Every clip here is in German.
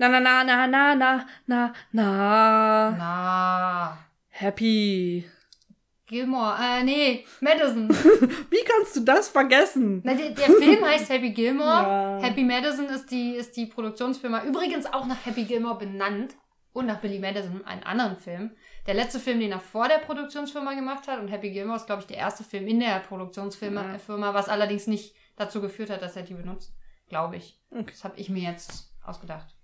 Na, na, na, na, na, na, na, na. Na. Happy. Gilmore, äh, nee, Madison. Wie kannst du das vergessen? Na, der, der Film heißt Happy Gilmore. Ja. Happy Madison ist die, ist die Produktionsfirma. Übrigens auch nach Happy Gilmore benannt. Und nach Billy Madison, einen anderen Film. Der letzte Film, den er vor der Produktionsfirma gemacht hat. Und Happy Gilmore ist, glaube ich, der erste Film in der Produktionsfirma, Ja. Firma, was allerdings nicht dazu geführt hat, dass er die benutzt. Glaube ich. Okay. Das habe ich mir jetzt ausgedacht.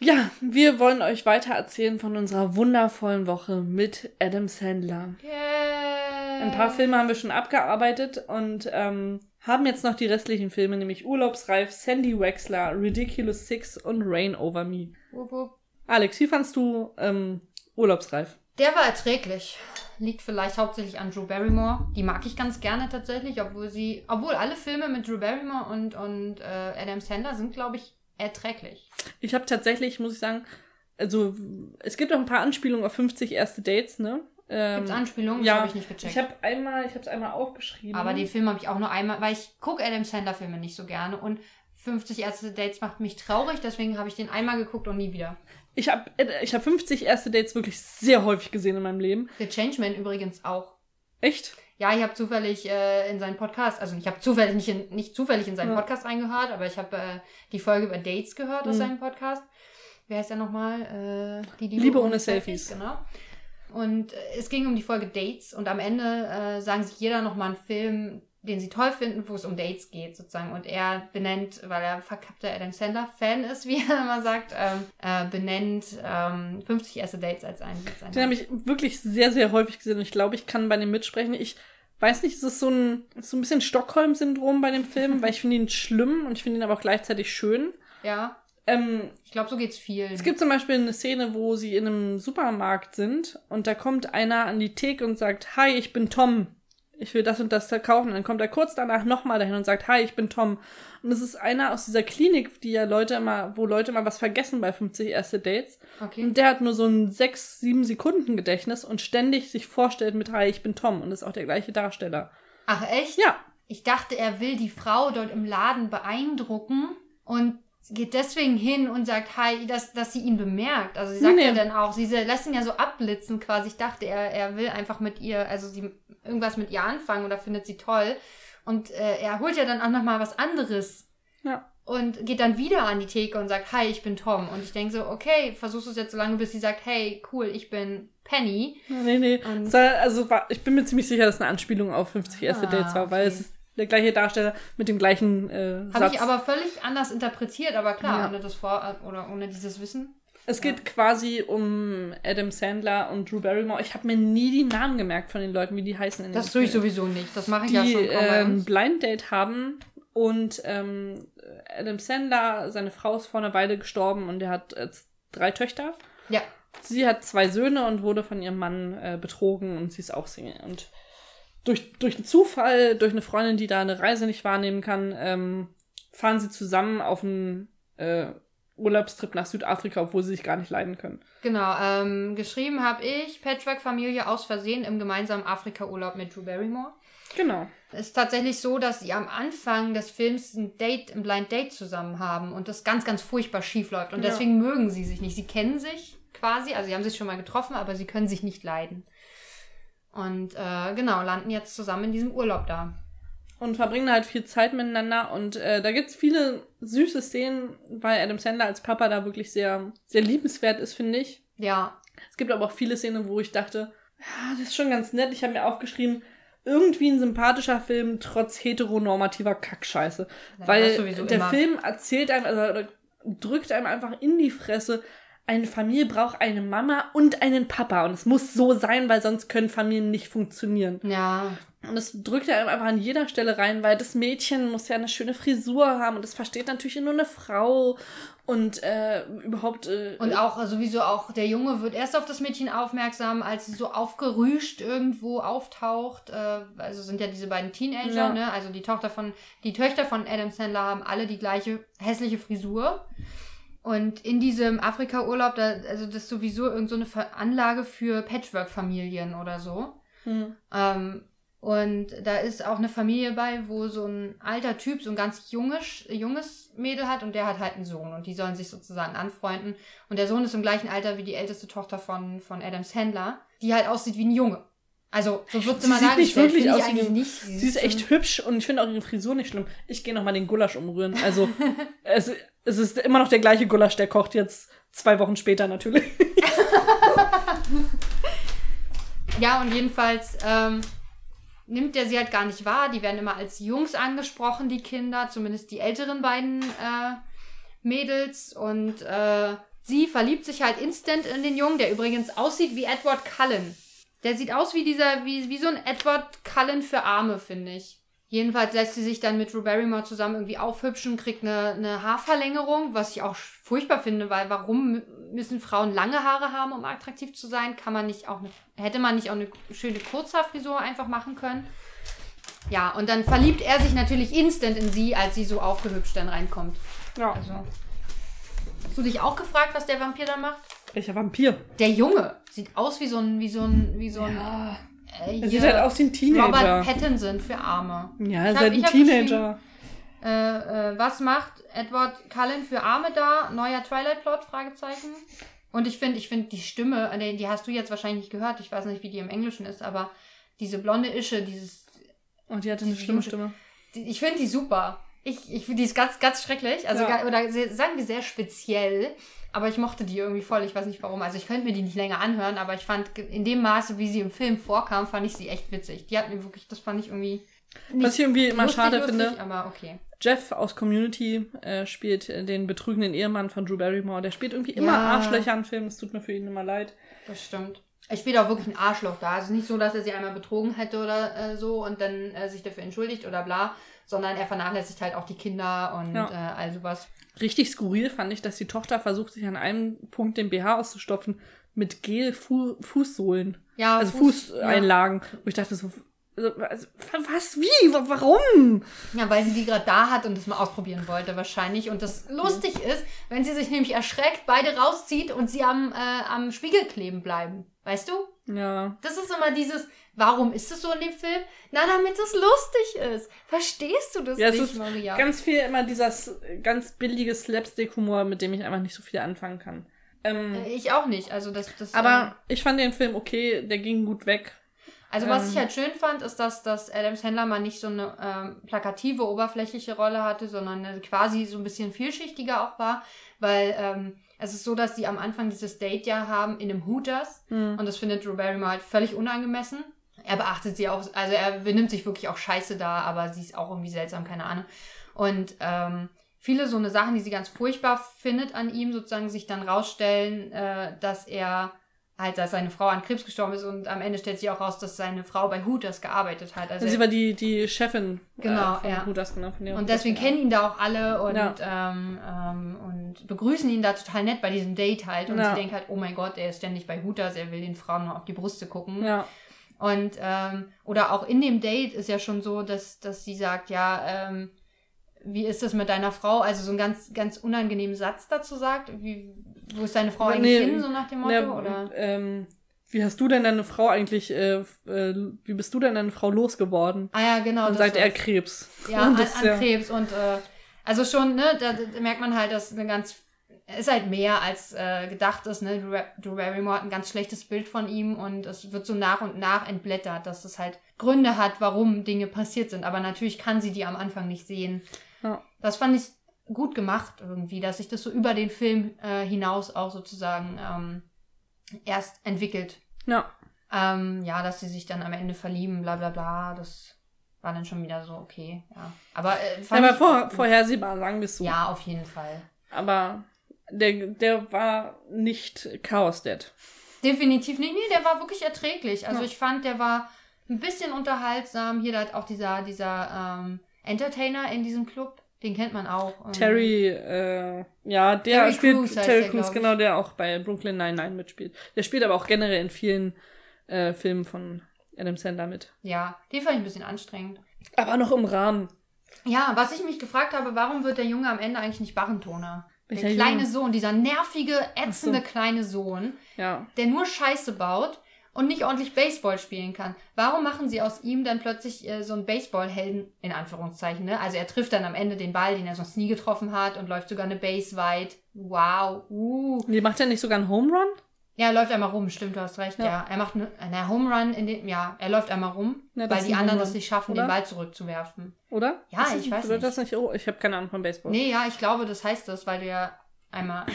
Ja, wir wollen euch weiter erzählen von unserer wundervollen Woche mit Adam Sandler. Yay. Ein paar Filme haben wir schon abgearbeitet und ähm, haben jetzt noch die restlichen Filme, nämlich Urlaubsreif, Sandy Wexler, Ridiculous Six und Rain Over Me. Wupp, wupp. Alex, wie fandst du ähm, Urlaubsreif? Der war erträglich. Liegt vielleicht hauptsächlich an Drew Barrymore. Die mag ich ganz gerne tatsächlich, obwohl sie, obwohl alle Filme mit Drew Barrymore und, und äh, Adam Sandler sind, glaube ich, erträglich. Ich habe tatsächlich, muss ich sagen, also es gibt auch ein paar Anspielungen auf 50 erste Dates, ne? Ähm, Gibt's Anspielungen? Ja, habe ich nicht gecheckt. Ich habe einmal, ich habe es einmal aufgeschrieben. Aber den Film habe ich auch nur einmal, weil ich gucke Adam Sandler Filme nicht so gerne und 50 erste Dates macht mich traurig, deswegen habe ich den einmal geguckt und nie wieder. ich habe ich hab 50 erste Dates wirklich sehr häufig gesehen in meinem Leben. The Changeman übrigens auch. Echt? Ja, ich habe zufällig äh, in seinen Podcast, also ich habe zufällig nicht, in, nicht zufällig in seinen Ja. Podcast reingehört, aber ich habe äh, die Folge über Dates gehört aus Mhm. seinem Podcast. Wie heißt der nochmal? Äh, die Liebe ohne Selfies. Genau. Und äh, es ging um die Folge Dates und am Ende äh, sagen sich jeder nochmal einen Film, den sie toll finden, wo es um Dates geht sozusagen. Und er benennt, weil er verkappter Adam Sandler-Fan ist, wie er immer sagt, ähm, äh, benennt ähm, 50 erste Dates als einen. Als Den habe ich wirklich sehr, sehr häufig gesehen und ich glaube, ich kann bei dem mitsprechen. Ich weiß nicht, es ist so ein, so ein bisschen Stockholm-Syndrom bei dem Film, weil ich finde ihn schlimm und ich finde ihn aber auch gleichzeitig schön. ja, Ähm, ich glaube, so geht's vielen. es gibt zum Beispiel eine Szene, wo sie in einem Supermarkt sind und da kommt einer an die Theke und sagt, Hi, ich bin Tom. Ich will das und das verkaufen. Und dann kommt er kurz danach nochmal dahin und sagt, Hi, ich bin Tom. Und es ist einer aus dieser Klinik, die ja Leute immer, wo Leute immer was vergessen bei 50 erste Dates. Okay. Und der hat nur so ein 6, 7 Sekunden Gedächtnis und ständig sich vorstellt mit Hi, ich bin Tom. Und ist auch der gleiche Darsteller. Ach echt? Ja, Ich dachte, er will die Frau dort im Laden beeindrucken und geht deswegen hin und sagt, hi, dass, dass sie ihn bemerkt. Also sie sagt Nee, ja dann auch, sie lässt ihn ja so abblitzen quasi. Ich dachte, er, er will einfach mit ihr, also sie irgendwas mit ihr anfangen oder findet sie toll. Und äh, er holt ja dann auch nochmal was anderes. Ja. Und geht dann wieder an die Theke und sagt, hi, ich bin Tom. Und ich denke so, okay, versuchst du es jetzt so lange, bis sie sagt, hey, cool, ich bin Penny. nee, nee. Und- also war, ich bin mir ziemlich sicher, dass es eine Anspielung auf 50 erste Ah, Dates war, weil okay. es ist der gleiche Darsteller mit dem gleichen äh, Habe ich aber völlig anders interpretiert, aber klar, Ja. ohne das vor oder ohne dieses Wissen. Es geht quasi um Adam Sandler und Drew Barrymore. Ich habe mir nie die Namen gemerkt von den Leuten, wie die heißen. In Das tue ich sowieso nicht. Das mache ich die ja schon bei ähm. Blind Date haben und ähm, Adam Sandler, seine Frau ist vor einer Weile gestorben und er hat äh, drei Töchter. Ja. Sie hat zwei Söhne und wurde von ihrem Mann äh, betrogen und sie ist auch Single. Und durch, durch einen Zufall, durch eine Freundin, die da eine Reise nicht wahrnehmen kann, ähm, fahren sie zusammen auf einen äh, Urlaubstrip nach Südafrika, obwohl sie sich gar nicht leiden können. Genau. Ähm, geschrieben habe ich Patchwork-Familie aus Versehen im gemeinsamen Afrika-Urlaub mit Drew Barrymore. Genau. Es ist tatsächlich so, dass sie am Anfang des Films ein Date, ein Blind Date zusammen haben und das ganz, ganz furchtbar schief läuft. Und Ja. deswegen mögen sie sich nicht. Sie kennen sich quasi, also sie haben sich schon mal getroffen, aber sie können sich nicht leiden. Und äh, genau, landen jetzt zusammen in diesem Urlaub da. Und verbringen halt viel Zeit miteinander und äh, da gibt's viele süße Szenen, weil Adam Sandler als Papa da wirklich sehr, sehr liebenswert ist, finde ich. Ja, Es gibt aber auch viele Szenen, wo ich dachte, ja, das ist schon ganz nett. Ich habe mir aufgeschrieben, irgendwie ein sympathischer Film trotz heteronormativer Kackscheiße. Ja, weil der immer. Film erzählt einem, also drückt einem einfach in die Fresse, eine Familie braucht eine Mama und einen Papa. Und es muss so sein, weil sonst können Familien nicht funktionieren. ja. Und das drückt er einem einfach an jeder Stelle rein, weil das Mädchen muss ja eine schöne Frisur haben und das versteht natürlich nur eine Frau und äh, überhaupt. Äh, Und auch sowieso auch der Junge wird erst auf das Mädchen aufmerksam, als sie so aufgerüscht irgendwo auftaucht. Äh, also sind ja diese beiden Teenager, Ja. ne? Also die Tochter von, die Töchter von Adam Sandler haben alle die gleiche hässliche Frisur. Und in diesem Afrika-Urlaub, da, also das ist sowieso irgend so eine Anlage für Patchwork-Familien oder so. hm. Ähm, Und da ist auch eine Familie bei, wo so ein alter Typ so ein ganz junges, junges Mädel hat und der hat halt einen Sohn und die sollen sich sozusagen anfreunden. Und der Sohn ist im gleichen Alter wie die älteste Tochter von, von Adam Sandler, die halt aussieht wie ein Junge. Also, so wird sie mal sieht nicht dargestellt. wirklich aus eigentlich nicht. Sie ist echt hübsch und ich finde auch ihre Frisur nicht schlimm. Ich gehe noch mal den Gulasch umrühren. Also, es, es ist immer noch der gleiche Gulasch, der kocht jetzt zwei Wochen später natürlich. Ja, und jedenfalls ähm, nimmt der sie halt gar nicht wahr. Die werden immer als Jungs angesprochen, die Kinder, zumindest die älteren beiden äh, Mädels. Und äh, sie verliebt sich halt instant in den Jungen, der übrigens aussieht wie Edward Cullen. Der sieht aus wie dieser, wie, wie so ein Edward Cullen für Arme, finde ich. Jedenfalls lässt sie sich dann mit Drew Barrymore zusammen irgendwie aufhübschen, kriegt eine, eine Haarverlängerung, was ich auch furchtbar finde, weil warum müssen Frauen lange Haare haben, um attraktiv zu sein? Kann man nicht auch eine, hätte man nicht auch eine schöne Kurzhaarfrisur einfach machen können? Ja, und dann verliebt er sich natürlich instant in sie, als sie so aufgehübscht dann reinkommt. Ja. Also. Hast du dich auch gefragt, was der Vampir da macht? Welcher Vampir? Der Junge sieht aus wie so ein, wie so ein, wie so ein. Ja. Äh, Er sieht halt aus wie ein Teenager. Robert Pattinson für Arme. ja, er ist halt ein Teenager. Äh, äh, was macht Edward Cullen für Arme da? Neuer Twilight-Plot? Fragezeichen. Und ich finde, ich finde die Stimme, äh, die, hast du jetzt wahrscheinlich nicht gehört. Ich weiß nicht, wie die im Englischen ist, aber diese blonde Ische, dieses, Und die hatte eine schlimme Stimme. die, ich finde die super. Ich, ich finde die ist ganz, ganz schrecklich. Also, Ja. oder sagen wir sehr speziell. Aber ich mochte die irgendwie voll. Ich weiß nicht warum. Also, ich könnte mir die nicht länger anhören, aber ich fand in dem Maße, wie sie im Film vorkam, fand ich sie echt witzig. Die hat mir wirklich, das fand ich irgendwie. Was ich irgendwie immer lustig, schade lustig, finde, Aber okay. Jeff aus Community äh, spielt äh, den betrügenden Ehemann von Drew Barrymore. Der spielt irgendwie immer Ja. Arschlöcher in Filmen. Es tut mir für ihn immer leid. Das stimmt. Er spielt auch wirklich ein Arschloch da. Also nicht so, dass er sie einmal betrogen hätte oder äh, so und dann äh, sich dafür entschuldigt oder bla, sondern er vernachlässigt halt auch die Kinder und Ja. äh, all sowas. Richtig skurril fand ich, dass die Tochter versucht, sich an einem Punkt den BH auszustopfen mit Gel-Fußsohlen. Ja, Also Fuß- Fußeinlagen. Wo ich dachte so, also, also, was, wie, Wa- warum? Ja. weil sie die gerade da hat und das mal ausprobieren wollte wahrscheinlich. Und das lustig ist, wenn sie sich nämlich erschreckt, beide rauszieht und sie am, äh, am Spiegel kleben bleiben. Weißt du? Ja. Das ist immer dieses, warum ist es so in dem Film? Na, damit es lustig ist. Verstehst du das Ja, es nicht, ist Maria? ganz viel immer dieser ganz billige Slapstick-Humor, mit dem ich einfach nicht so viel anfangen kann. Ähm, Äh, ich auch nicht. Also das, das aber ich fand den Film okay, der ging gut weg. Also was Ähm. ich halt schön fand, ist, dass, dass Adam Sandler mal nicht so eine ähm, plakative, oberflächliche Rolle hatte, sondern eine quasi so ein bisschen vielschichtiger auch war, weil ähm, es ist so, dass die am Anfang dieses Date ja haben in einem Hooters Hm. und das findet Drew Barrymore halt völlig unangemessen. Er beachtet sie auch, also er benimmt sich wirklich auch scheiße da, aber sie ist auch irgendwie seltsam, keine Ahnung. Und ähm, viele so eine Sachen, die sie ganz furchtbar findet an ihm, sozusagen sich dann rausstellen, äh, dass er halt, dass seine Frau an Krebs gestorben ist und am Ende stellt sich auch raus, dass seine Frau bei Hooters gearbeitet hat. Also Sie war die, die Chefin Genau, äh, von ja. Hooters, genau. Von und deswegen ja. kennen ihn da auch alle und, Ja. ähm, ähm, und begrüßen ihn da total nett bei diesem Date halt. Und sie denkt halt, oh mein Gott, er ist ständig bei Hooters, er will den Frauen nur auf die Brüste gucken. Ja. Und ähm, oder auch in dem Date ist ja schon so, dass, dass sie sagt, ja, ähm, wie ist das mit deiner Frau? Also so einen ganz, ganz unangenehmen Satz dazu sagt. Wie, wo ist deine Frau Nee, eigentlich hin, so nach dem Motto? Ja, oder? ähm, wie hast du denn deine Frau eigentlich, äh, äh, wie bist du denn deine Frau losgeworden? Ah ja, genau. Das sagt er. Krebs. Ja, Und an, das an ja- Krebs und äh, also schon, ne, da, da merkt man halt, dass eine ganz ist halt mehr als äh, gedacht ist, ne? Drew Barrymore hat ein ganz schlechtes Bild von ihm und es wird so nach und nach entblättert, dass es halt Gründe hat, warum Dinge passiert sind. Aber natürlich kann sie die am Anfang nicht sehen. Ja. Das fand ich gut gemacht irgendwie, dass sich das so über den Film äh, hinaus auch sozusagen ähm, erst entwickelt. Ja. Ähm, ja, dass sie sich dann am Ende verlieben, bla bla bla, das war dann schon wieder so okay, ja. Aber äh, Ja, fand aber ich- vor, vorhersehbar, sagen wir so. Ja, auf jeden Fall. Aber der, der war nicht Chaos Dead. Definitiv nicht. Nee, der war wirklich erträglich. Also Ja. ich fand, der war ein bisschen unterhaltsam. Hier hat auch dieser, dieser ähm, Entertainer in diesem Club, den kennt man auch. Ähm, Terry, äh, ja, der Terry spielt Crews Terry der, Crews, genau, der auch bei Brooklyn Nine-Nine mitspielt. Der spielt aber auch generell in vielen äh, Filmen von Adam Sandler mit. Ja, den fand ich ein bisschen anstrengend. Aber noch im Rahmen. Ja, was ich mich gefragt habe, warum wird der Junge am Ende eigentlich nicht Barrentoner? Der kleine Junge? Sohn, dieser nervige, ätzende so. kleine Sohn, Ja. der nur Scheiße baut und nicht ordentlich Baseball spielen kann. Warum machen sie aus ihm dann plötzlich äh, so einen Baseballhelden, in Anführungszeichen, ne? Also er trifft dann am Ende den Ball, den er sonst nie getroffen hat und läuft sogar eine Base weit. Wow, uh. Nee, macht er nicht sogar einen Home Run? Ja, er läuft einmal rum, stimmt, du hast recht, ja. Ja. Er macht eine, eine Home Run in den, ja, er läuft einmal rum, Ja, weil die anderen es nicht schaffen, oder? den Ball zurückzuwerfen. Oder? Ja, das- ich weiß nicht. das nicht. Oh, ich habe keine Ahnung von Baseball. Nee, ja, ich glaube, das heißt das, weil du ja einmal.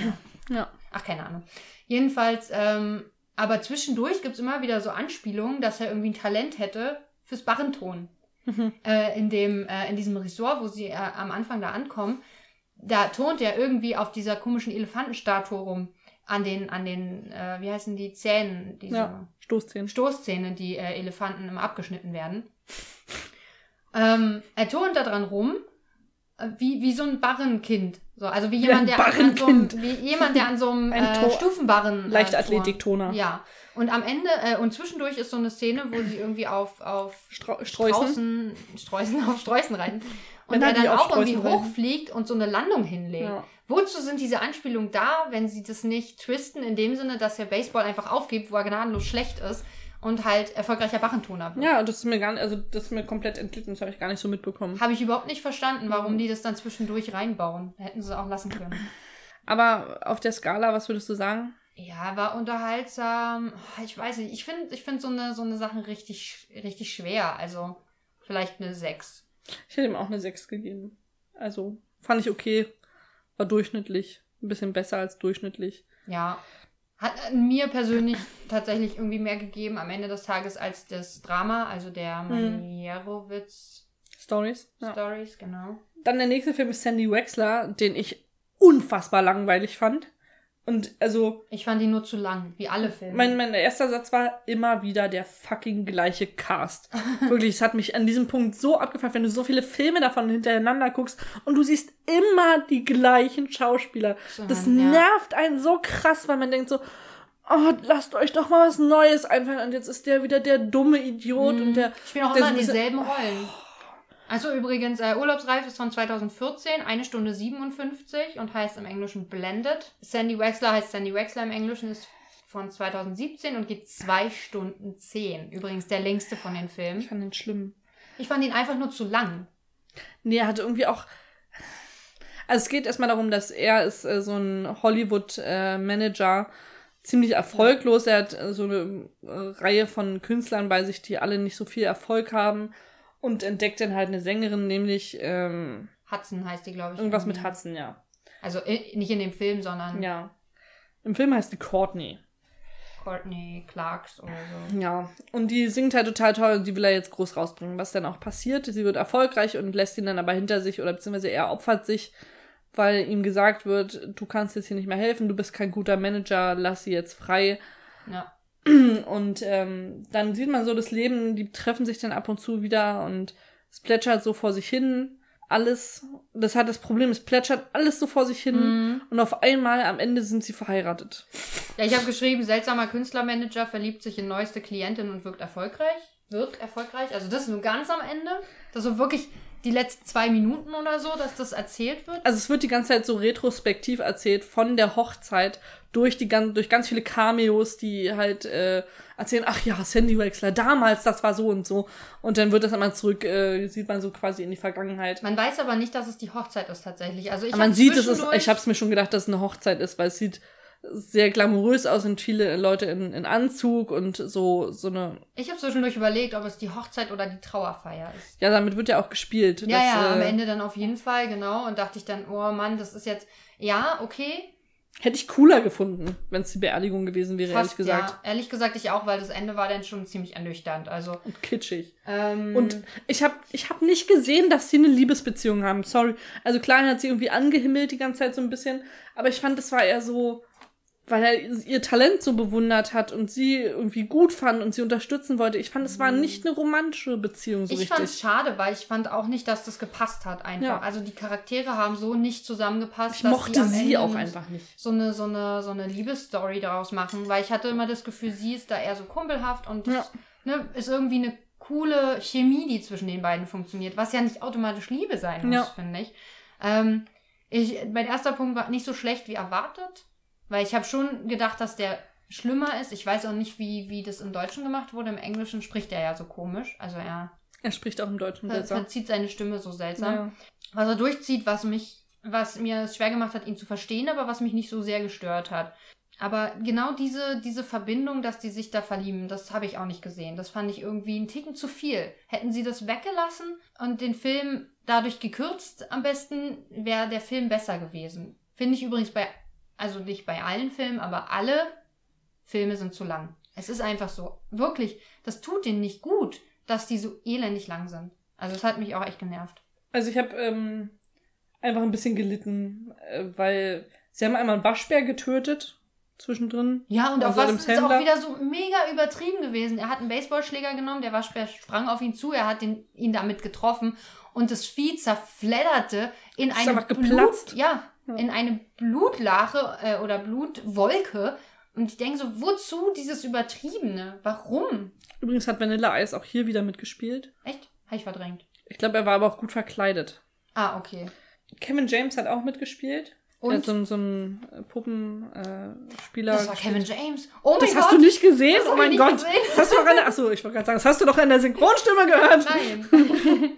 Ja. Ach, keine Ahnung. Jedenfalls, ähm, aber zwischendurch gibt's immer wieder so Anspielungen, dass er irgendwie ein Talent hätte fürs Barrenton. Mhm. Äh, in, dem, äh, in diesem Resort, wo sie äh, am Anfang da ankommen, da turnt er irgendwie auf dieser komischen Elefantenstatue rum. An den, an den, äh, wie heißen die Zähnen, diese Ja. Stoßzähnen. Stoßzähne, die äh, Elefanten immer abgeschnitten werden. ähm, er turnt da dran rum, wie, wie so ein Barrenkind. So, also wie jemand, der an so einem, wie jemand, der an so einem Ein äh, Stufenbarren. Äh, Leichtathletiktoner. Ja. Und am Ende, äh, und zwischendurch ist so eine Szene, wo sie irgendwie auf, auf Streu Streußen. Straußen, Streußen auf Streußen reiten. Und Männer, er dann auch irgendwie hochfliegt und so eine Landung hinlegt. Ja. Wozu sind diese Anspielungen da, wenn sie das nicht twisten, in dem Sinne, dass der Baseball einfach aufgibt, wo er gnadenlos schlecht ist und halt erfolgreicher Barrentoner wird? ja, das ist mir gar nicht, also das ist mir komplett entglitten, das habe ich gar nicht so mitbekommen. Habe ich überhaupt nicht verstanden, Mhm. warum die das dann zwischendurch reinbauen. Hätten sie auch lassen können. Aber auf der Skala, was würdest du sagen? Ja, war unterhaltsam. Ich weiß nicht, ich finde ich find so eine, so eine Sachen richtig, richtig schwer. Also vielleicht eine 6. Ich hätte ihm auch eine 6 gegeben. Also fand ich okay, war durchschnittlich, ein bisschen besser als durchschnittlich. Ja. Hat äh, mir persönlich tatsächlich irgendwie mehr gegeben am Ende des Tages als das Drama, also der Hm. Manierowitz Stories. Ja. Stories, genau. Dann der nächste Film ist Sandy Wexler, den ich unfassbar langweilig fand. Und also, Ich fand die nur zu lang, wie alle Filme. mein, mein erster Satz war immer wieder der fucking gleiche Cast. Wirklich, es hat mich an diesem Punkt so abgefallen, wenn du so viele Filme davon hintereinander guckst und du siehst immer die gleichen Schauspieler. Das ja. nervt einen so krass, weil man denkt so, oh, lasst euch doch mal was Neues einfallen. Und jetzt ist der wieder der dumme Idiot und der. Ich spiele auch immer so dieselben Rollen. Also übrigens, äh, Urlaubsreif ist von 2014, eine Stunde 57 und heißt im Englischen Blended. Sandy Wexler heißt Sandy Wexler im Englischen, ist von 2017 und geht zwei Stunden 10. Übrigens der längste von den Ich Filmen. fand den schlimm. Ich fand ihn einfach nur zu lang. Nee, er hatte irgendwie auch. Also es geht erstmal darum, dass er ist äh, so ein Hollywood-Manager, ziemlich erfolglos. Er hat äh, so eine äh, Reihe von Künstlern bei sich, die alle nicht so viel Erfolg haben. Und entdeckt dann halt eine Sängerin, nämlich ähm, Hudson heißt die, glaube ich. irgendwas mit Hudson, ja. Also nicht in dem Film, sondern Ja. Im Film heißt die Courtney. Courtney Clarks oder so. Ja, und die singt halt total toll und die will er jetzt groß rausbringen. Was dann auch passiert, sie wird erfolgreich und lässt ihn dann aber hinter sich oder beziehungsweise er opfert sich, weil ihm gesagt wird, du kannst jetzt hier nicht mehr helfen, du bist kein guter Manager, lass sie jetzt frei. Ja. Und ähm, dann sieht man so das Leben, die treffen sich dann ab und zu wieder und es plätschert so vor sich hin. Alles, das hat das Problem, es plätschert alles so vor sich hin Mhm. und auf einmal am Ende sind sie verheiratet. Ja, ich habe geschrieben, seltsamer Künstlermanager verliebt sich in neueste Klientin und wirkt erfolgreich. Wirkt erfolgreich. Also das ist nur ganz am Ende. Das ist so wirklich die letzten zwei Minuten oder so, dass das erzählt wird. Also es wird die ganze Zeit so retrospektiv erzählt von der Hochzeit durch die gan durch ganz viele Cameos, die halt äh, erzählen, ach ja, Sandy Wexler, damals, das war so und so. Und dann wird das einmal zurück, äh, sieht man so quasi in die Vergangenheit. Man weiß aber nicht, dass es die Hochzeit ist tatsächlich. Also ich Aber man sieht, es ist, ich habe es mir schon gedacht, dass es eine Hochzeit ist, weil es sieht sehr glamourös aus und viele Leute in, in Anzug und so so eine Ich habe zwischendurch überlegt, ob es die Hochzeit oder die Trauerfeier ist. ja damit wird ja auch gespielt Ja, dass, ja, am äh, Ende dann auf jeden Fall, genau. Und dachte ich dann, oh Mann, das ist jetzt, ja, okay. hätte ich cooler gefunden wenn es die Beerdigung gewesen wäre ehrlich gesagt ja. Ehrlich gesagt, ich auch, weil das Ende war dann schon ziemlich ernüchternd. Also, und kitschig ähm, Und ich habe ich hab nicht gesehen, dass sie eine Liebesbeziehung haben. Sorry. Also klar hat sie irgendwie angehimmelt die ganze Zeit so ein bisschen, aber ich fand, das war eher so, weil er ihr Talent so bewundert hat und sie irgendwie gut fand und sie unterstützen wollte. Ich fand, es war nicht eine romantische Beziehung so ich fand es schade, weil ich fand auch nicht, dass das gepasst hat einfach. Ja. Also die Charaktere haben so nicht zusammengepasst. Ich dass mochte am sie Ende auch einfach nicht. So eine, so eine, so eine Liebesstory daraus machen, weil ich hatte immer das Gefühl, sie ist da eher so kumpelhaft und Ja. ne, ist irgendwie eine coole Chemie, die zwischen den beiden funktioniert, was ja nicht automatisch Liebe sein muss, Ja. finde ich. Ähm, ich. Mein erster Punkt war nicht so schlecht wie erwartet, weil ich habe schon gedacht, dass der schlimmer ist. Ich weiß auch nicht, wie, wie das im Deutschen gemacht wurde. Im Englischen spricht er ja so komisch. Also er Er spricht auch im Deutschen ver besser. verzieht seine Stimme so seltsam. Ja. Was er durchzieht, was mich, was mir es schwer gemacht hat, ihn zu verstehen, aber was mich nicht so sehr gestört hat. Aber genau diese, diese Verbindung, dass die sich da verlieben, das habe ich auch nicht gesehen. Das fand ich irgendwie einen Ticken zu viel. Hätten sie das weggelassen und den Film dadurch gekürzt, am besten wäre der Film besser gewesen. Finde ich übrigens bei, also nicht bei allen Filmen, aber alle Filme sind zu lang. Es ist einfach so. Wirklich, das tut denen nicht gut, dass die so elendig lang sind. Also es hat mich auch echt genervt. Also ich habe ähm, einfach ein bisschen gelitten, äh, weil sie haben einmal einen Waschbär getötet zwischendrin. Ja, und auch was ist auch Sandler. wieder so mega übertrieben gewesen. Er hat einen Baseballschläger genommen, der Waschbär sprang auf ihn zu, er hat den, ihn damit getroffen und das Vieh zerfledderte in Ist eine einfach Blut, geplatzt. ja, Ja. in eine Blutlache äh, oder Blutwolke. Und ich denke so, wozu dieses Übertriebene? Warum? Übrigens hat Vanilla Ice auch hier wieder mitgespielt. Echt? Habe ich verdrängt. Ich glaube, er war aber auch gut verkleidet. Ah, okay. Kevin James hat auch mitgespielt. Und? So, so ein äh, Puppenspieler. Äh, das war. Kevin James. Oh Das mein hast Gott. du nicht gesehen? Das oh mein Gott. gesehen. Das hast du doch an der, achso, ich wollte gerade sagen, das hast du doch in der Synchronstimme gehört. Nein.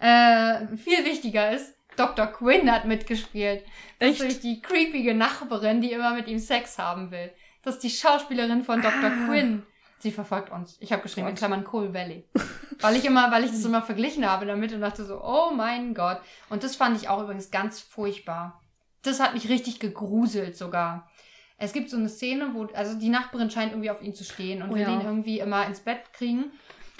äh, viel wichtiger ist, Dr. Quinn hat mitgespielt. Das Echt? ist nämlich die creepige Nachbarin, die immer mit ihm Sex haben will. Das ist die Schauspielerin von Dr. Ah. Quinn. Sie verfolgt uns. Ich habe geschrieben in Gott. Klammern Coal Valley. weil ich immer, weil ich das immer verglichen habe damit und dachte so, oh mein Gott. Und das fand ich auch übrigens ganz furchtbar. Das hat mich richtig gegruselt sogar. Es gibt so eine Szene, wo, also die Nachbarin scheint irgendwie auf ihn zu stehen und Oh will ja. ihn irgendwie immer ins Bett kriegen.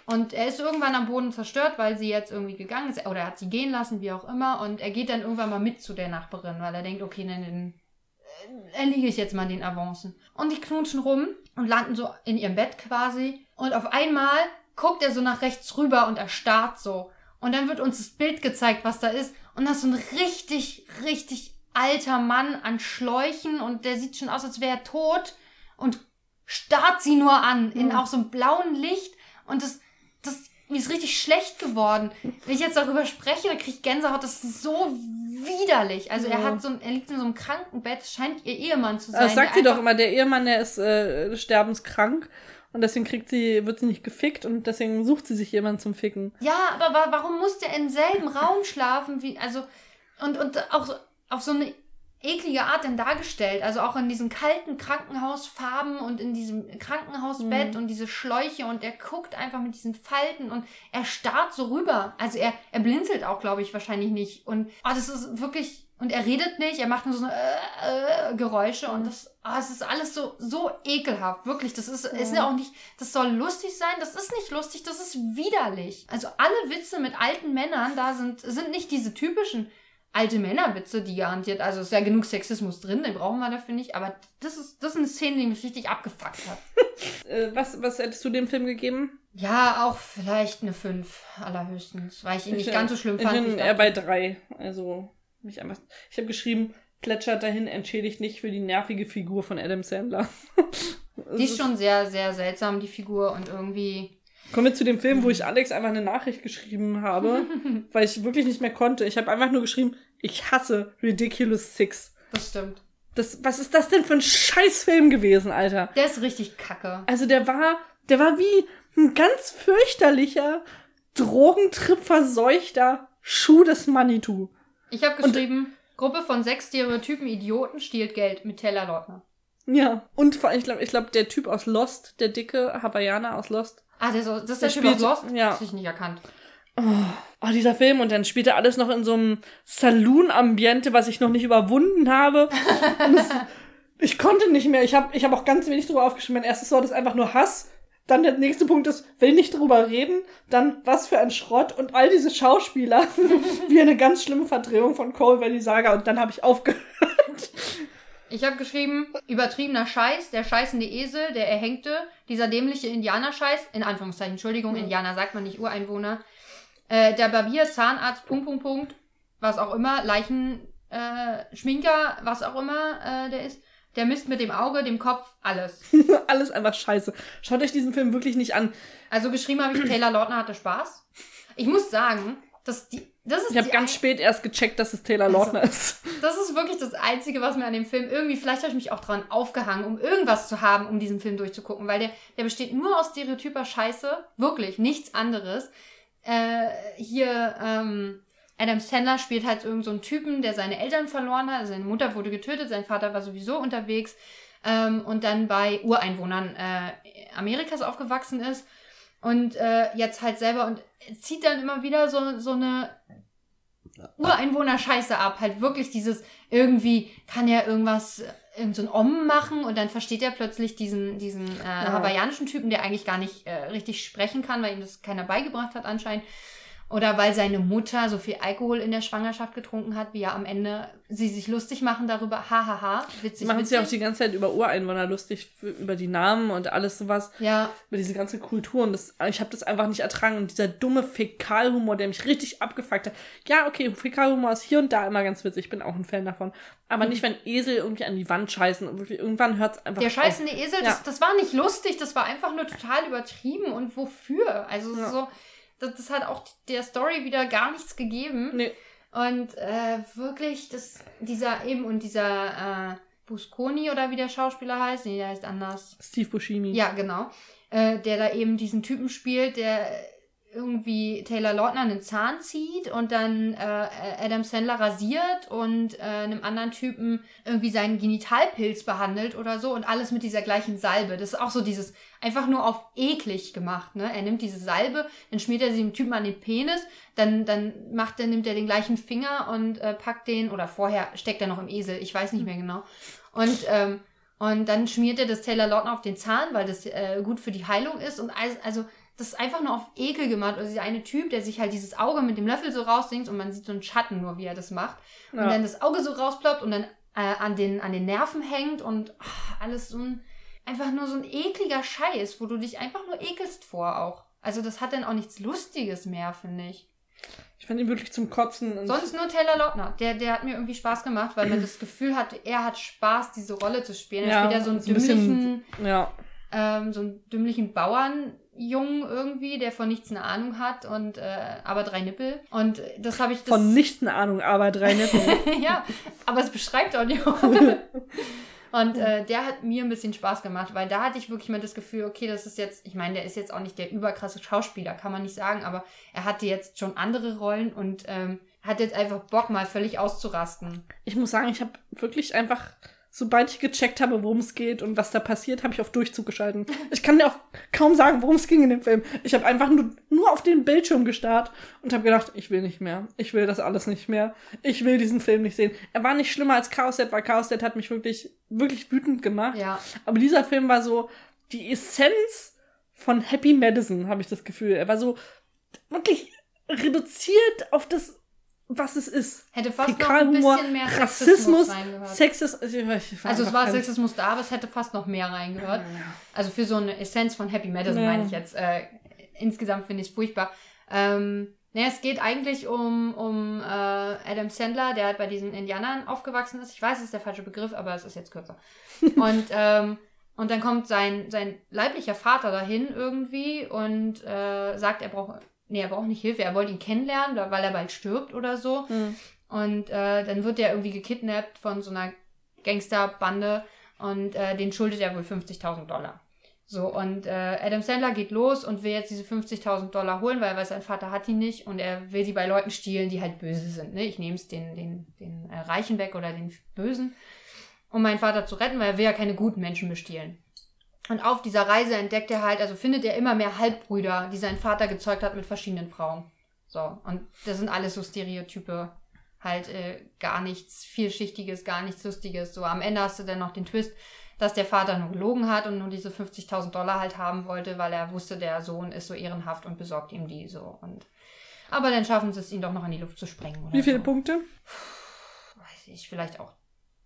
Und er ist irgendwann am Boden zerstört, weil sie jetzt irgendwie gegangen ist. Oder er hat sie gehen lassen, wie auch immer. Und er geht dann irgendwann mal mit zu der Nachbarin, weil er denkt, okay, dann, dann erliege ich jetzt mal den Avancen. Und die knutschen rum und landen so in ihrem Bett quasi. Und auf einmal guckt er so nach rechts rüber und erstarrt so. Und dann wird uns das Bild gezeigt, was da ist. Und das ist so ein richtig, richtig alter Mann an Schläuchen. Und der sieht schon aus, als wäre er tot. Und starrt sie nur an, in Ja. auch so einem blauen Licht. Und das, mir ist richtig schlecht geworden. Wenn ich jetzt darüber spreche, dann kriege ich Gänsehaut. Das ist so widerlich. Also er Ja. hat so ein, er liegt in so einem Krankenbett, scheint ihr Ehemann zu sein. Das sagt sie doch immer, der Ehemann, der ist äh, sterbenskrank. Und deswegen kriegt sie, wird sie nicht gefickt und deswegen sucht sie sich jemanden zum Ficken. Ja, aber wa warum muss der im selben Raum schlafen? Wie, also, und, und auch auf so eine eklige Art denn dargestellt. Also auch in diesen kalten Krankenhausfarben und in diesem Krankenhausbett Mhm. und diese Schläuche und er guckt einfach mit diesen Falten und er starrt so rüber. Also er, er blinzelt auch, glaube ich, wahrscheinlich nicht. Und oh, das ist wirklich. Und er redet nicht, er macht nur so äh, äh, Geräusche und Mhm. das, ah, es ist alles so, so ekelhaft. Wirklich, das ist, ist ja auch nicht, das soll lustig sein, das ist nicht lustig, das ist widerlich. Also alle Witze mit alten Männern da sind, sind nicht diese typischen alte Männerwitze, die garantiert, also ist ja genug Sexismus drin, den brauchen wir dafür nicht, aber das ist, das ist eine Szene, die mich richtig abgefuckt hat. Äh, was, was hättest du dem Film gegeben? Ja, auch vielleicht eine 5 allerhöchstens, weil ich ihn nicht Ich- ganz so schlimm Ich fand. wie bin ich eher bei drei. Also, mich einfach. Ich habe geschrieben, plätschert dahin, entschädigt nicht für die nervige Figur von Adam Sandler. Die ist schon sehr, sehr seltsam, die Figur, und irgendwie. Kommen wir zu dem Film, wo ich Alex einfach eine Nachricht geschrieben habe, weil ich wirklich nicht mehr konnte. Ich habe einfach nur geschrieben, ich hasse Ridiculous Six. Das stimmt. Das, was ist das denn für ein Scheißfilm gewesen, Alter? Der ist richtig kacke. Also der war, der war wie ein ganz fürchterlicher, drogentrip-verseuchter Schuh des Manitou. Ich habe geschrieben, Gruppe von sechs Stereotypen Idioten stiehlt Geld mit Taylor Lautner. Ja. Und vor allem, ich glaube, ich glaub, der Typ aus Lost, der dicke Hawaiianer aus Lost. Ah, der so, das ist der, Der Typ aus Lost? ja. Das hab ich nicht erkannt. Oh, dieser Film und dann spielt er alles noch in so einem Saloon-Ambiente, was ich noch nicht überwunden habe. Es, ich konnte nicht mehr. Ich habe ich hab auch ganz wenig drüber aufgeschrieben. Mein erstes Wort ist einfach nur Hass. Dann der nächste Punkt ist, will nicht drüber reden. Dann was für ein Schrott und all diese Schauspieler. wie eine ganz schlimme Verdrehung von Cole Valley Saga. Und dann habe ich aufgehört. Ich habe geschrieben, übertriebener Scheiß, der scheißende Esel, der Erhängte, dieser dämliche Indianerscheiß, in Anführungszeichen, Entschuldigung, Ja. Indianer sagt man nicht Ureinwohner, äh, der Barbier, Zahnarzt, Punkt, Punkt, Punkt, was auch immer, Leichen, äh, Schminker, was auch immer äh, der ist, der Mist mit dem Auge, dem Kopf, alles. alles einfach scheiße. Schaut euch diesen Film wirklich nicht an. Also geschrieben habe ich, Taylor Lautner hatte Spaß. Ich muss sagen, dass die, Ich habe ganz spät erst gecheckt, dass es Taylor Also- Lautner ist. Das ist wirklich das Einzige, was mir an dem Film irgendwie, vielleicht habe ich mich auch dran aufgehangen, um irgendwas zu haben, um diesen Film durchzugucken, weil der, der besteht nur aus stereotyper Scheiße, wirklich, nichts anderes. Äh, hier, ähm, Adam Sandler spielt halt irgend so einen Typen, der seine Eltern verloren hat, also seine Mutter wurde getötet, sein Vater war sowieso unterwegs ähm, und dann bei Ureinwohnern äh, Amerikas aufgewachsen ist und äh, jetzt halt selber und zieht dann immer wieder so, so eine Ureinwohner-Scheiße ab. Halt wirklich dieses, irgendwie kann er irgendwas, irgend so ein Om machen und dann versteht er plötzlich diesen, diesen äh, hawaiianischen Typen, der eigentlich gar nicht äh, richtig sprechen kann, weil ihm das keiner beigebracht hat anscheinend. Oder weil seine Mutter so viel Alkohol in der Schwangerschaft getrunken hat, wie ja am Ende sie sich lustig machen darüber. Hahaha, witzig, machen sich auch die ganze Zeit über Ureinwohner lustig, über die Namen und alles sowas, Ja, über diese ganze Kultur. Und das, ich habe das einfach nicht ertragen. Und dieser dumme Fäkalhumor, der mich richtig abgefuckt hat. Ja, okay, Fäkalhumor ist hier und da immer ganz witzig. Ich bin auch ein Fan davon. Aber nicht, wenn Esel irgendwie an die Wand scheißen. Und irgendwann hört es einfach der auf. scheißende Esel, Ja. das, das war nicht lustig, das war einfach nur total übertrieben. Und wofür? Also Ja. so, das, das hat auch der Story wieder gar nichts gegeben. Nee, Und äh, wirklich, das, dieser eben und dieser äh, Busconi oder wie der Schauspieler heißt, nee, der heißt anders. Steve Buscemi. Ja, genau. Äh, der da eben diesen Typen spielt, der irgendwie Taylor Lautner einen Zahn zieht und dann äh, Adam Sandler rasiert und äh, einem anderen Typen irgendwie seinen Genitalpilz behandelt oder so und alles mit dieser gleichen Salbe. Das ist auch so dieses einfach nur auf eklig gemacht, ne? Er nimmt diese Salbe, dann schmiert er sie dem Typen an den Penis, dann dann macht er nimmt er den gleichen Finger und äh, packt den oder vorher steckt er noch im Esel, ich weiß nicht mehr genau. Und ähm, und dann schmiert er das Taylor Lautner auf den Zahn, weil das äh, gut für die Heilung ist. Und also, also das ist einfach nur auf Ekel gemacht. Also dieser eine Typ, der sich halt dieses Auge mit dem Löffel so raussingt und man sieht so einen Schatten nur, wie er das macht. Und Ja. dann das Auge so rausploppt und dann äh, an, den, an den Nerven hängt und ach, alles so ein, einfach nur so ein ekliger Scheiß, wo du dich einfach nur ekelst vor auch. Also das hat dann auch nichts Lustiges mehr, finde ich. Ich fand ihn wirklich zum Kotzen. Und Sonst nur Taylor Lautner. Der, der hat mir irgendwie Spaß gemacht, weil man das Gefühl hatte, er hat Spaß, diese Rolle zu spielen. Er Ja, spielt ja so einen dümmlichen, ja. ähm, so einen dümmlichen Bauernjungen irgendwie, der von nichts eine Ahnung hat und äh, aber drei Nippel. Und das habe ich das. Von nichts eine Ahnung, aber drei Nippel. ja, aber es beschreibt auch die Rolle. Und äh, der hat mir ein bisschen Spaß gemacht, weil da hatte ich wirklich mal das Gefühl, okay, das ist jetzt, ich meine, der ist jetzt auch nicht der überkrasse Schauspieler, kann man nicht sagen, aber er hatte jetzt schon andere Rollen und ähm, hat jetzt einfach Bock, mal völlig auszurasten. ich muss sagen, ich habe wirklich einfach, sobald ich gecheckt habe, worum es geht und was da passiert, habe ich auf Durchzug geschalten. Ich kann dir auch kaum sagen, worum es ging in dem Film. Ich habe einfach nur, nur auf den Bildschirm gestarrt und habe gedacht, ich will nicht mehr. Ich will das alles nicht mehr. Ich will diesen Film nicht sehen. Er war nicht schlimmer als Chaos Set, weil Chaos Set hat mich wirklich, wirklich wütend gemacht. Ja, Aber dieser Film war so die Essenz von Happy Madison, habe ich das Gefühl. Er war so wirklich reduziert auf das, was es ist. hätte fast noch ein bisschen mehr Rassismus, Sexismus. Sexismus. Ich, ich, Also es war Sexismus da, aber es hätte fast noch mehr reingehört. Also für so eine Essenz von Happy Madison Ja. meine ich jetzt. Äh, insgesamt finde ich es furchtbar. Ähm, naja, es geht eigentlich um, um äh, Adam Sandler, der halt bei diesen Indianern aufgewachsen ist. Ich weiß, es ist der falsche Begriff, aber es ist jetzt kürzer. und, ähm, und dann kommt sein, sein leiblicher Vater dahin irgendwie und äh, sagt, er braucht, nee, er braucht nicht Hilfe, er wollte ihn kennenlernen, weil er bald stirbt oder so. Hm. Und äh, dann wird er irgendwie gekidnappt von so einer Gangsterbande und äh, den schuldet er wohl 50.000 Dollar. So, und äh, Adam Sandler geht los und will jetzt diese 50.000 Dollar holen, weil er weiß, sein Vater hat die nicht und er will die bei Leuten stehlen, die halt böse sind. Ne? Ich nehme es den, den, den äh, Reichen weg oder den Bösen, um meinen Vater zu retten, weil er will ja keine guten Menschen bestehlen. Und auf dieser Reise entdeckt er halt, also findet er immer mehr Halbbrüder, die sein Vater gezeugt hat mit verschiedenen Frauen. So, und das sind alles so Stereotype halt äh, gar nichts vielschichtiges, gar nichts Lustiges. So am Ende hast du dann noch den Twist, dass der Vater nur gelogen hat und nur diese 50.000 Dollar halt haben wollte, weil er wusste, der Sohn ist so ehrenhaft und besorgt ihm die so. Und aber dann schaffen sie es, ihn doch noch in die Luft zu sprengen. Oder Wie viele so. Punkte? Weiß ich, vielleicht auch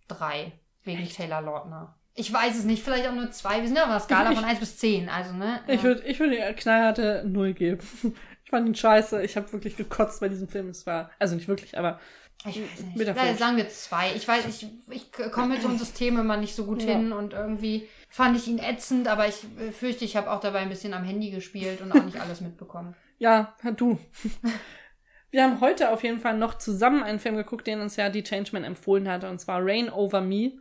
drei wegen Taylor Lautner. Ich weiß es nicht, vielleicht auch nur zwei. Wir sind ja auf einer Skala Ich- von 1 bis 10, also ne? Ich Ja. würde ich würd ihr knallharte Null geben. Ich fand ihn scheiße. Ich habe wirklich gekotzt bei diesem Film. Es war, also nicht wirklich, aber Ich weiß nicht. Vielleicht sagen wir zwei. Ich weiß, ich, ich komme mit so einem System immer nicht so gut Ja. hin und irgendwie fand ich ihn ätzend, aber ich fürchte, ich habe auch dabei ein bisschen am Handy gespielt und auch nicht alles mitbekommen. ja, du. Wir haben heute auf jeden Fall noch zusammen einen Film geguckt, den uns ja die Changeman empfohlen hatte, und zwar Rain Over Me.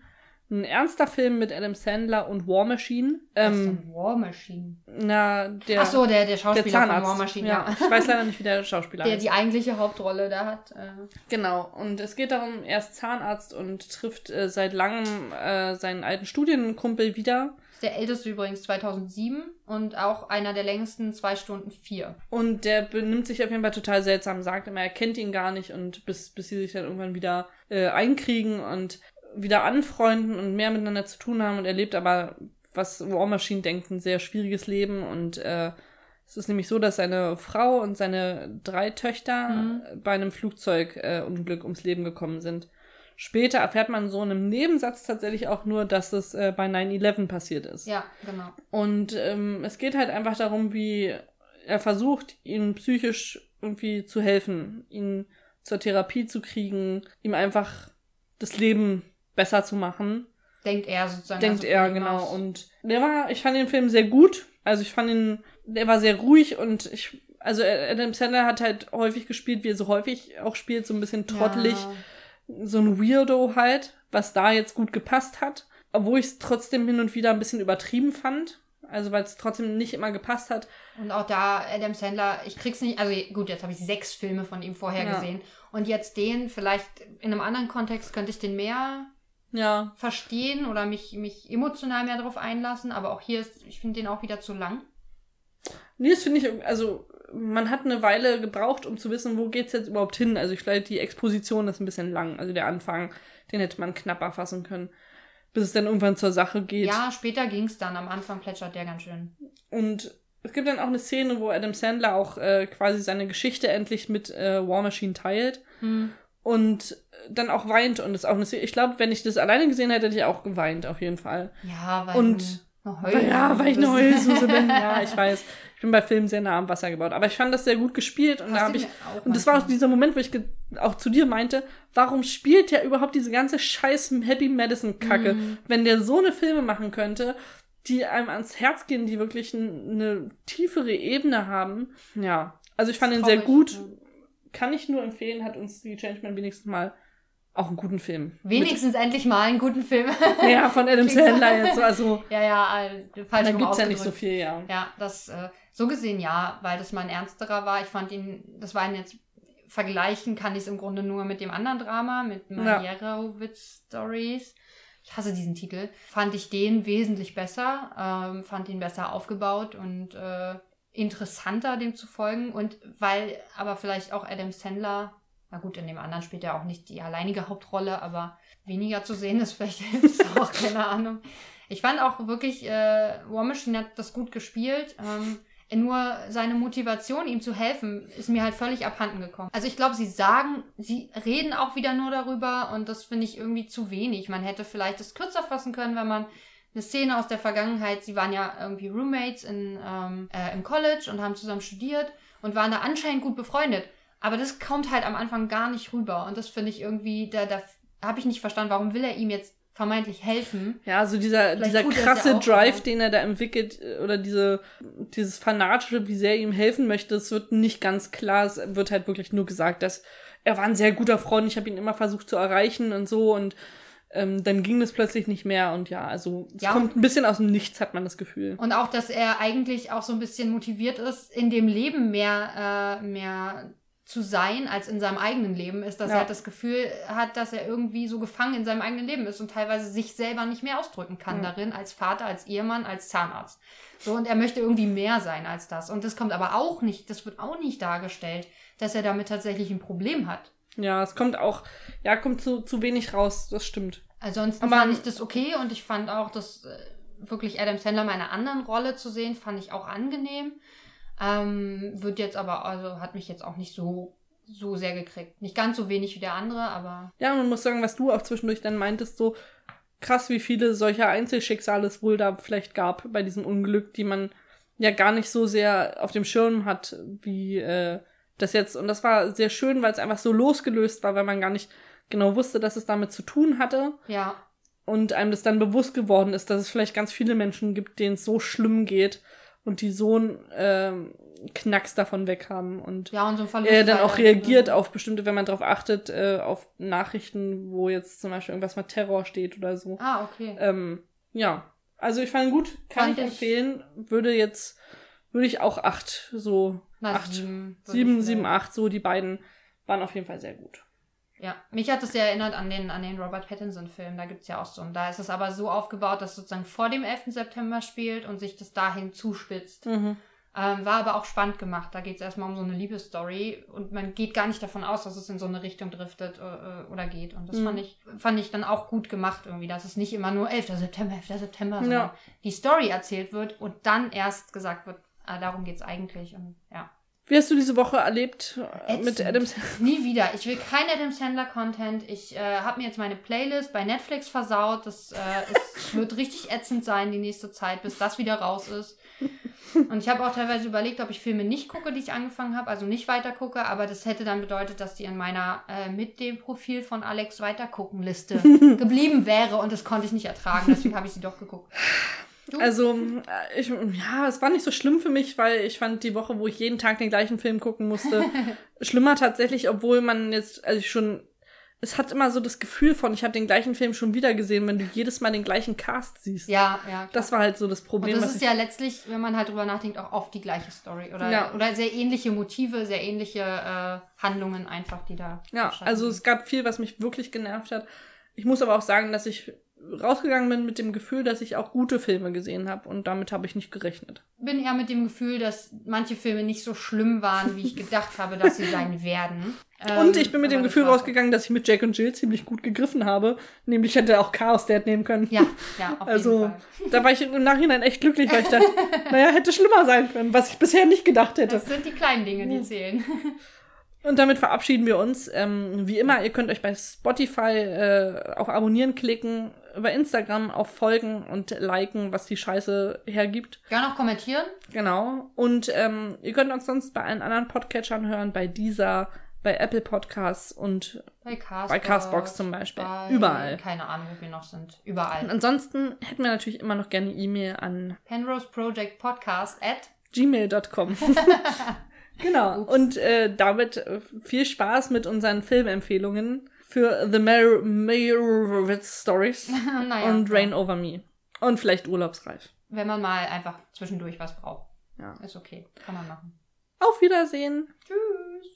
Ein ernster Film mit Adam Sandler und War Machine. Was ist denn War Machine? Na, der. Ach so, der, der Schauspieler der Zahnarzt. von War Machine, ja. ja. Ich weiß leider nicht, wie der Schauspieler Der heißt. die eigentliche Hauptrolle da hat. Äh, Genau, und es geht darum, er ist Zahnarzt und trifft äh, seit langem äh, seinen alten Studienkumpel wieder. ist der älteste übrigens 2007 und auch einer der längsten, zwei Stunden vier. Und der benimmt sich auf jeden Fall total seltsam, sagt immer, er kennt ihn gar nicht und bis, bis sie sich dann irgendwann wieder äh, einkriegen und wieder anfreunden und mehr miteinander zu tun haben und er lebt aber, was War Machine denkt, ein sehr schwieriges Leben und äh, es ist nämlich so, dass seine Frau und seine drei Töchter Mhm. bei einem Flugzeugunglück äh, ums Leben gekommen sind. Später erfährt man so in einem Nebensatz tatsächlich auch nur, dass es äh, bei 9-11 passiert ist. Ja, genau. Und ähm, es geht halt einfach darum, wie er versucht, ihm psychisch irgendwie zu helfen, ihn zur Therapie zu kriegen, ihm einfach das Leben besser zu machen. Denkt er sozusagen. Denkt also er, genau. aus. Und der war, ich fand den Film sehr gut. Also ich fand ihn, der war sehr ruhig und ich, also Adam Sandler hat halt häufig gespielt, wie er so häufig auch spielt, so ein bisschen trottelig, Ja. so ein Weirdo halt, was da jetzt gut gepasst hat. Obwohl ich es trotzdem hin und wieder ein bisschen übertrieben fand. Also weil es trotzdem nicht immer gepasst hat. Und auch da, Adam Sandler, ich krieg's nicht, also gut, jetzt habe ich sechs Filme von ihm vorher Ja. gesehen. Und jetzt den, vielleicht in einem anderen Kontext könnte ich den mehr Ja, verstehen oder mich, mich emotional mehr darauf einlassen. Aber auch hier ist, ich finde den auch wieder zu lang. Nee, das finde ich, also man hat eine Weile gebraucht, um zu wissen, wo geht's jetzt überhaupt hin. Also ich vielleicht die Exposition ist ein bisschen lang. Also der Anfang, den hätte man knapper fassen können. Bis es dann irgendwann zur Sache geht. Ja, später ging's dann. Am Anfang plätschert der ganz schön. Und es gibt dann auch eine Szene, wo Adam Sandler auch äh, quasi seine Geschichte endlich mit äh, War Machine teilt Hm. Und dann auch weint. Und ist auch eine Szene, ich glaube, wenn ich das alleine gesehen hätte, hätte ich auch geweint, auf jeden Fall. Ja, weil Und- eine Heulsuse ja, weil ich eine. Heulsuse bin. Ja, ich weiß. Ich bin bei Filmen sehr nah am Wasser gebaut. Aber ich fand das sehr gut gespielt und Hast da habe ich. Und das war auch dieser Moment, wo ich auch zu dir meinte, warum spielt der überhaupt diese ganze scheiß Happy Madison Kacke? Mhm. Wenn der so eine Filme machen könnte, die einem ans Herz gehen, die wirklich eine tiefere Ebene haben. Ja. Also ich fand ihn sehr gut. Ja. Kann ich nur empfehlen, hat uns die Changeman wenigstens mal auch einen guten Film. Wenigstens endlich mal einen guten Film. Mit, ja, von Adam. Sandler jetzt. so, Also, ja, ja, äh, falsch da rum gibt's ja nicht so viel, ja. Ja, das äh, so gesehen ja, weil das mal ein ernsterer war. Ich fand ihn, das war ein jetzt vergleichen kann ich es im Grunde nur mit dem anderen Drama, mit Ja. Meyerowitz Stories. Ich hasse diesen Titel. Fand ich den wesentlich besser, ähm, fand ihn besser aufgebaut und äh, interessanter dem zu folgen. Und weil aber vielleicht auch Adam Sandler, na gut, in dem anderen spielt er auch nicht die alleinige Hauptrolle, aber weniger zu sehen ist, vielleicht hilft es auch, keine Ahnung. Ich fand auch wirklich, äh, War Machine hat das gut gespielt. Ähm, nur seine Motivation, ihm zu helfen, ist mir halt völlig abhanden gekommen. Also ich glaube, sie sagen, sie reden auch wieder nur darüber und das finde ich irgendwie zu wenig. Man hätte vielleicht das kürzer fassen können, wenn man eine Szene aus der Vergangenheit, sie waren ja irgendwie Roommates in, ähm, äh, im College und haben zusammen studiert und waren da anscheinend gut befreundet. Aber das kommt halt am Anfang gar nicht rüber und das finde ich irgendwie, da, da habe ich nicht verstanden, warum will er ihm jetzt vermeintlich helfen? Ja, so dieser, Vielleicht dieser er es krasse ja Drive, den er da entwickelt, äh, oder diese, dieses fanatische, wie sehr er ihm helfen möchte, es wird nicht ganz klar. Es wird halt wirklich nur gesagt, dass er war ein sehr guter Freund, ich habe ihn immer versucht zu erreichen und so und ähm, dann ging es plötzlich nicht mehr und ja, also es Ja. kommt ein bisschen aus dem Nichts, hat man das Gefühl. Und auch, dass er eigentlich auch so ein bisschen motiviert ist, in dem Leben mehr, äh, mehr zu sein, als in seinem eigenen Leben ist, dass Ja. er das Gefühl hat, dass er irgendwie so gefangen in seinem eigenen Leben ist und teilweise sich selber nicht mehr ausdrücken kann Ja. darin, als Vater, als Ehemann, als Zahnarzt. So, und er möchte irgendwie mehr sein als das. Und das kommt aber auch nicht, das wird auch nicht dargestellt, dass er damit tatsächlich ein Problem hat. Ja, es kommt auch, ja, kommt zu, zu wenig raus, das stimmt. Ansonsten Aber- fand ich das okay und ich fand auch, dass äh, wirklich Adam Sandler mal in einer anderen Rolle zu sehen, fand ich auch angenehm. Ähm, wird jetzt aber, also hat mich jetzt auch nicht so, so sehr gekriegt. Nicht ganz so wenig wie der andere, aber Ja, man muss sagen, was du auch zwischendurch dann meintest, so krass, wie viele solcher Einzelschicksale es wohl da vielleicht gab bei diesem Unglück, die man ja gar nicht so sehr auf dem Schirm hat, wie äh, das jetzt. Und das war sehr schön, weil es einfach so losgelöst war, weil man gar nicht genau wusste, dass es damit zu tun hatte. ja, Und einem das dann bewusst geworden ist, dass es vielleicht ganz viele Menschen gibt, denen es so schlimm geht. und die so einen ähm, Knacks davon weg haben und Ja, und so er dann auch reagiert äh, auf bestimmte, wenn man darauf achtet, äh, auf Nachrichten, wo jetzt zum Beispiel irgendwas mit Terror steht oder so. Ah, okay. Ähm, ja, also ich fand gut, kann Fand ich ich- empfehlen. Würde jetzt, würde ich auch acht, so Na, acht, sieben, sieben, ich sieben, acht, so die beiden waren auf jeden Fall sehr gut. Ja, mich hat es sehr erinnert an den, an den Robert Pattinson-Film. Da gibt es ja auch so. Und da ist es aber so aufgebaut, dass sozusagen vor dem 11. September spielt und sich das dahin zuspitzt. Mhm. Ähm, war aber auch spannend gemacht. Da geht es erstmal um so eine Liebesstory und man geht gar nicht davon aus, dass es in so eine Richtung driftet äh, äh, oder geht. Und das Mhm. fand, ich, fand ich dann auch gut gemacht irgendwie, dass es nicht immer nur 11. September, 11. September, sondern Ja. die Story erzählt wird und dann erst gesagt wird, ah, darum geht es eigentlich. Und ja. Wie hast du diese Woche erlebt äh, mit Ätzend. Adams? Nie wieder. Ich will kein Adam Sandler Content. Ich äh, habe mir jetzt meine Playlist bei Netflix versaut. Das äh, es wird richtig ätzend sein die nächste Zeit, bis das wieder raus ist. Und ich habe auch teilweise überlegt, ob ich Filme nicht gucke, die ich angefangen habe, also nicht weiter gucke, aber das hätte dann bedeutet, dass die in meiner äh, mit dem Profil von Alex weitergucken Liste geblieben wäre und das konnte ich nicht ertragen, deswegen habe ich sie doch geguckt. Du? Also, äh, ich, ja, es war nicht so schlimm für mich, weil ich fand die Woche, wo ich jeden Tag den gleichen Film gucken musste, schlimmer tatsächlich, obwohl man jetzt, also ich schon, es hat immer so das Gefühl von, ich habe den gleichen Film schon wieder gesehen, wenn du jedes Mal den gleichen Cast siehst. ja, ja. Das war halt so das Und Problem. das was ist ja letztlich, wenn man halt drüber nachdenkt, auch oft die gleiche Story. Oder, Ja. oder sehr ähnliche Motive, sehr ähnliche äh, Handlungen einfach, die da. ja, also es gab viel, was mich wirklich genervt hat. Ich muss aber auch sagen, dass ich rausgegangen bin mit dem Gefühl, dass ich auch gute Filme gesehen habe und damit habe ich nicht gerechnet. bin eher mit dem Gefühl, dass manche Filme nicht so schlimm waren, wie ich gedacht habe, dass sie sein werden. und Ähm, ich bin mit dem Gefühl auch. rausgegangen, dass ich mit Jack und Jill ziemlich gut gegriffen habe. Nämlich hätte auch Chaos Dad nehmen können. Ja, ja, auf Also, jeden Fall. da war ich im Nachhinein echt glücklich, weil ich dachte, naja, hätte schlimmer sein können, was ich bisher nicht gedacht hätte. Das sind die kleinen Dinge, die zählen. Und damit verabschieden wir uns. Ähm, wie immer, ihr könnt euch bei Spotify äh, auf Abonnieren klicken, über Instagram auf Folgen und liken, was die Scheiße hergibt. Gerne auch kommentieren. Genau. Und ähm, ihr könnt uns sonst bei allen anderen Podcatchern hören, bei dieser, bei Apple Podcasts und Bei Castbox. bei Castbox zum Beispiel. Bei, Überall. Keine Ahnung, wo wir noch sind. Und Überall. ansonsten hätten wir natürlich immer noch gerne E-Mail an Penrose Project Podcast at gmail.com. genau. Und äh, damit äh, viel Spaß mit unseren Filmempfehlungen für The Meyerowitz Stories naja, und Rain Over Me. Und vielleicht Urlaubsreif. wenn man mal einfach zwischendurch was braucht. Ja. Ist okay. Kann man machen. Auf Wiedersehen. Tschüss.